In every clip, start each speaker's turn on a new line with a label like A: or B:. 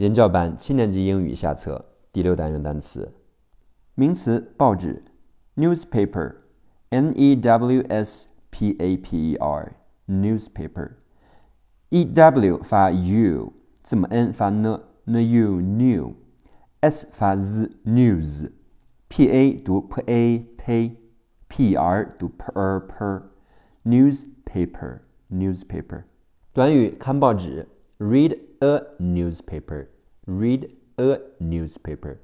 A: 人教版七年级英语下册第六单元单词，名词报纸，newspaper，n e w s p a p e r，newspaper，e w 发 u，字母 n 发 n，n u new，s 发 z，news，p a 读 p a pay，p r 读 p r per，newspaper newspaper，短语看报纸，read。A newspaper. Read a newspaper.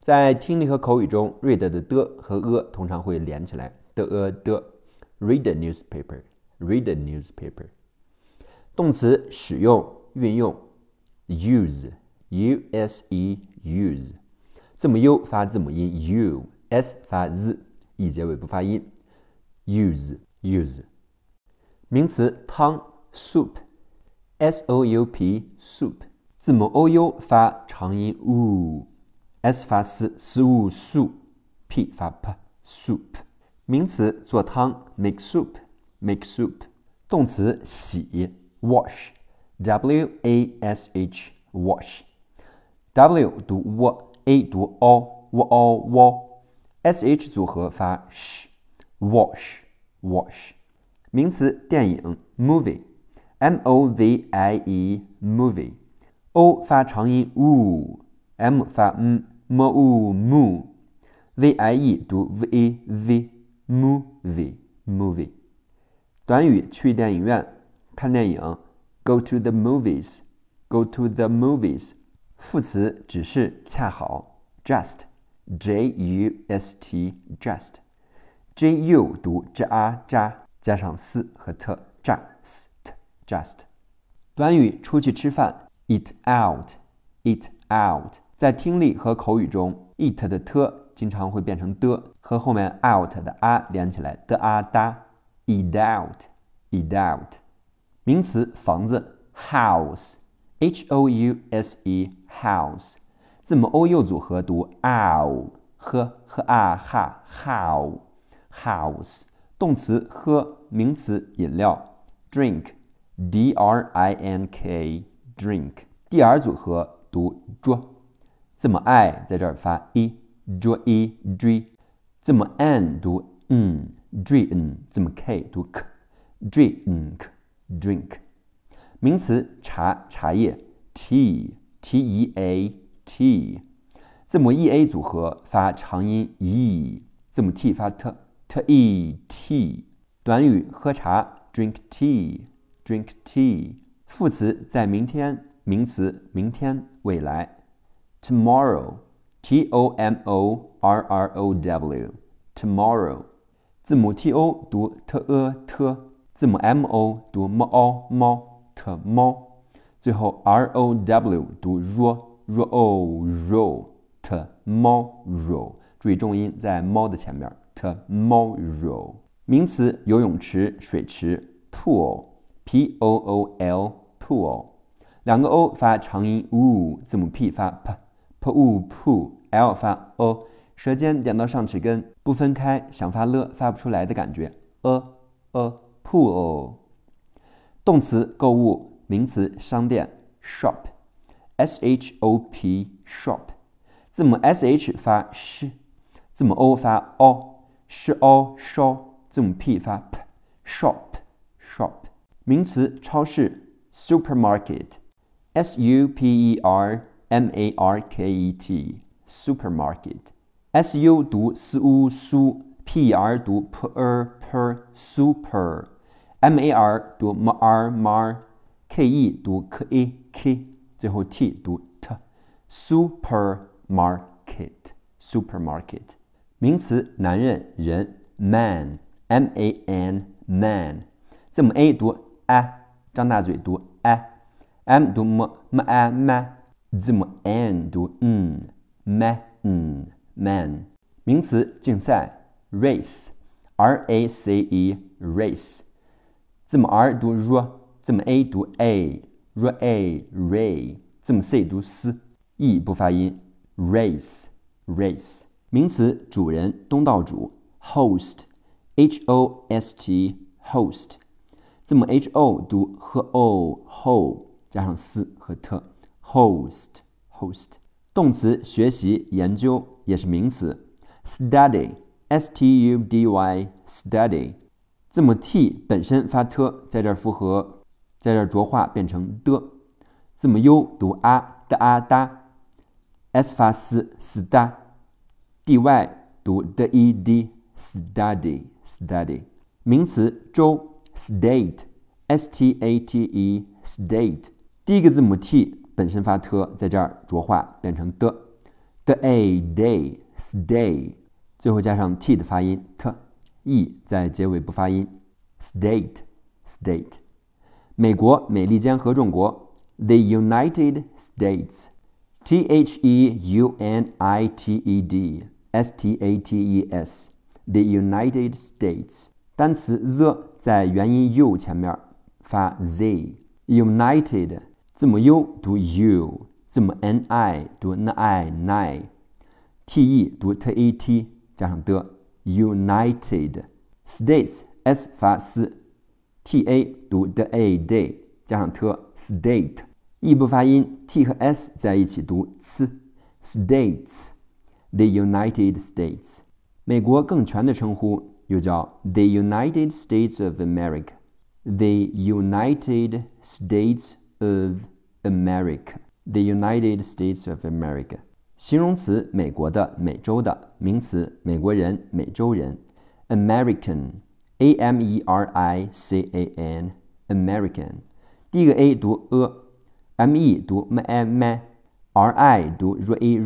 A: 在听力和口语中，read 的的和 a 通常会连起来的 a 的。Read a newspaper. Read a newspaper. 动词使用、运用，use u s e use，字母 u 发字母音 u，s 发 z，e 结尾不发音。use use。名词汤 soup。S o u p soup，字母 o u 发长音 u，s 发嘶 s u soup，p 发 p soup。名词做汤 make soup make soup。动词洗 wash w a s h wash。w 读 w，a 读 o，w o w，s h 组合发 sh wash wash。名词电影 movie。m o v i e movie，o 发长音 u，m 发 m，m u mu，v i e 读 v e v movie movie。短语去电影院看电影，go to the movies，go to the movies。副词只是恰好，just，j u s t just，j u 读 j a 扎，加上 s 和 t just。 just，短语出去吃饭，eat out，eat out。在听力和口语中，eat 的 t 经常会变成的，和后面 out 的 a 连起来的啊哒，eat out，eat out。名词房子，house，h o u s e house，字母 o u 组合读 ow，和和啊哈 how house。动词喝，名词饮料，drink。D R I N K drink，D-R 组合读 dr，字母 I 在这儿发 e，dr e dr，字母 N 读 n，dr n，字母 K 读 k，drink drink，名词茶茶叶 tea，T E A T，字母 E A 组合发长音 e，字母 T 发 t，t e t，短语喝茶 drink tea。Drink tea。副词在明天，名词明天，未来。Tomorrow，T O M O R R O W。Tomorrow。字母 T O 读 t e t，字母 M O 读 m o 猫 t 猫。最后 R O W 读 ro ro o ro t 猫 ro。注意重音在猫的前面，t 猫 ro。名词游泳池、水池，pool。P O O L pool，两个 O 发长音 u，字母 P 发 p，p u POOL 发 o，舌尖点到上齿根不分开，想发了发不出来的感觉，a a pool。动词购物，名词商店 shop，S H O P shop，字母 S H 发 sh，字母 O 发 o，sh o SHO，字母 P 发 p，shop shop。名词超市，supermarket，s u p e r m a r k e t，supermarket，s u 读 s u su，p r 读 p r per，super，m a r 读 m r mar，k e 读 k e k，最后 t 读 t，supermarket，supermarket，名词男人人，man，m a n man，字母 a 读。a，张大嘴读 a，m 读 m，m a m，字母 n 读 n，man man。名词竞赛 race，r a c e race，字母 r 读 r，字母 a 读 a，r a ray，字母 c 读 s，e 不发音 race race。名词主人东道主 host，h o s t host。字母 h o 读 h o h o 加上 s 和 t host host。动词学习、研究也是名词，study，s t u d y，study。字母 t 本身发 t，在这儿复合，在这儿浊化变成的。字母 u 读啊的啊哒，s 发 s s 哒，d y 读 d e d study study。名词 州 state，s t a t e state。第一个字母 t。本身发 t，在这儿浊化变成的，the a day stay，最后加上 t 的发音 t，e 在结尾不发音，state state。美国美利坚合众国，the United States，t h e u n i t e d s t a t e s，the United States。单词 the 在元音 u 前面发 z，United。字母 u 读 u，字母 ni 读 ni，ni，te 读 tet 加上的 united states s 发 s，ta 读 d a day 加上 t state，e 不发音，t 和 s 在一起读 c states，the United States，美国更全的称呼又叫 the United States of America，the United States。of America, the United States of America。形容词美国的、美洲的；名词美国人、美洲人。American, A M E R I C A N, American。第一个 A 读 a，M E 读 m a m，R I 读 r a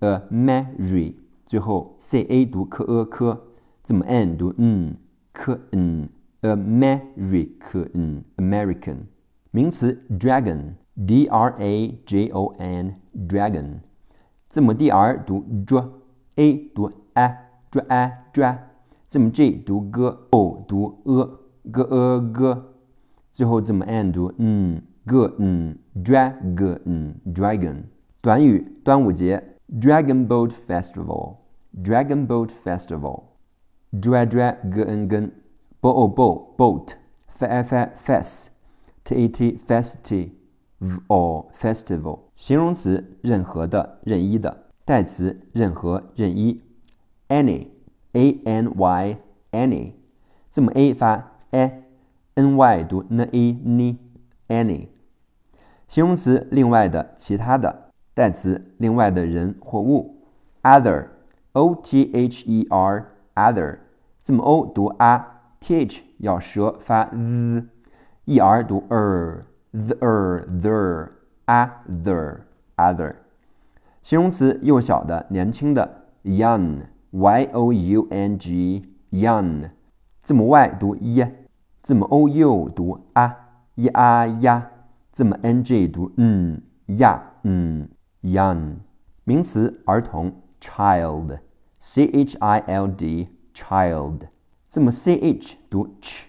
A: r，American。最后 C A 读 k a k， 字母 N 读 n，k n，American, American。名词 dragon，d r a j o n，dragon，字母 d r 读 dr，a 读 a，dra a dra，字母 g 读 g，o 读 e，g e g，最后字母 n 读 n，g n，dragon，dragon。短语端午节，Dragon Boat Festival，Dragon Boat Festival dra g n g b o bo boat，f f f s t a t festive or festival 形容词任何的任意的代词任何任意 any a n y any 字母 a 发 a n y 读 n a n any 形容词另外的其他的代词另外的人或物 other o t h e r other 字母 o 读 a t h 咬舌发 z e r 读 er，the，the，other，other，形容词幼小的、年轻的，young，y o u n g，young，字母 y 读 y，字母 o u 读 a，y a 呀，字母 n g 读嗯呀嗯，young，名词儿童，child c h i l d child，字母 c h 读 ch。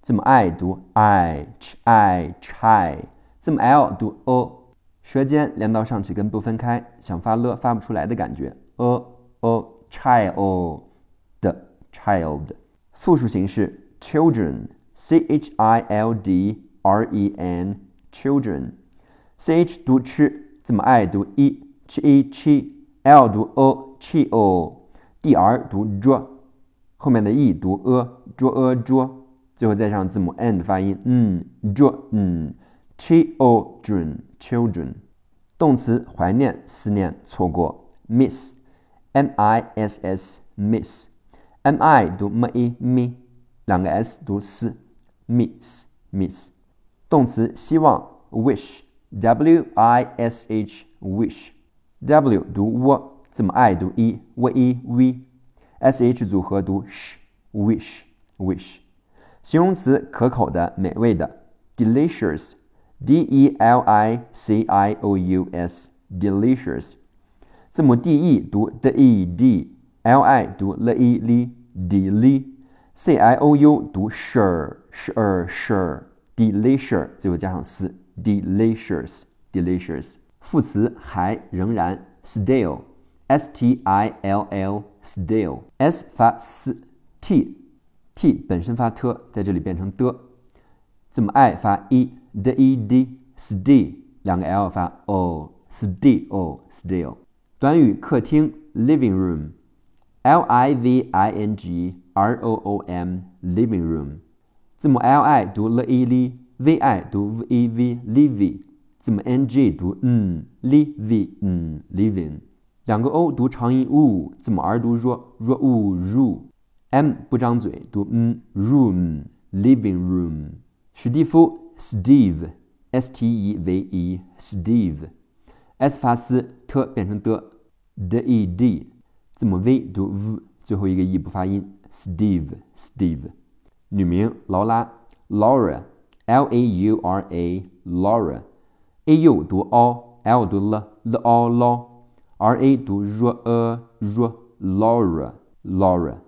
A: 字母 i 读 I ch I chi，字母 l 读 o，舌尖连到上齿根不分开，想发了发不出来的感觉。a，o，child 的 child，复数形式 children，c h i l d r e n，children，c h 读 ch，字母 i 读 i，ch i，ch，l 读 o，ch o，d r 读 dr，后面的 e 读 a，dr a dr。最后再上字母 n 的发音，嗯，j 嗯，children，children，动词怀念、思念、错过，miss，m i s s，miss，m i 读 m i m，两个 s 读 s，miss，miss，动词希望，wish，w i s h，wish，w 读 w，字母 i 读 i v e v，s h 组合读 sh，wish，wish。形容词可口的、美味的，delicious，d e l i c i o u s，delicious。字母 d e 读 d e d，l i 读 l i l，deli，c i o u 读 sure，sure sure，delicious，最后加上 s，delicious，delicious。副词还、仍然 still S T I L L, still。S 发 s，t。t 本身发 t，在这里变成的。字母 i 发 e d e d s t i l 两个 l 发 o still，still。短语客厅，living room，l i v i n g r o o m，living room。字母 l i 读 l i l，V I 读 v e v，live。字母 n g 读嗯，live，嗯，living。两个 o 读长音 u，字母 r 读 r，r u ru，m 不张嘴读嗯，room，living room。史蒂夫，Steve，s t e v e，Steve。s 发斯，t 变成的，d e d，字母 v 读 v，最后一个 e 不发音，Steve，Steve。女名劳拉，Laura，l a u r a，Laura，a u 读 o，l 读 l，l o ra 读 ra，ra，Laura，Laura。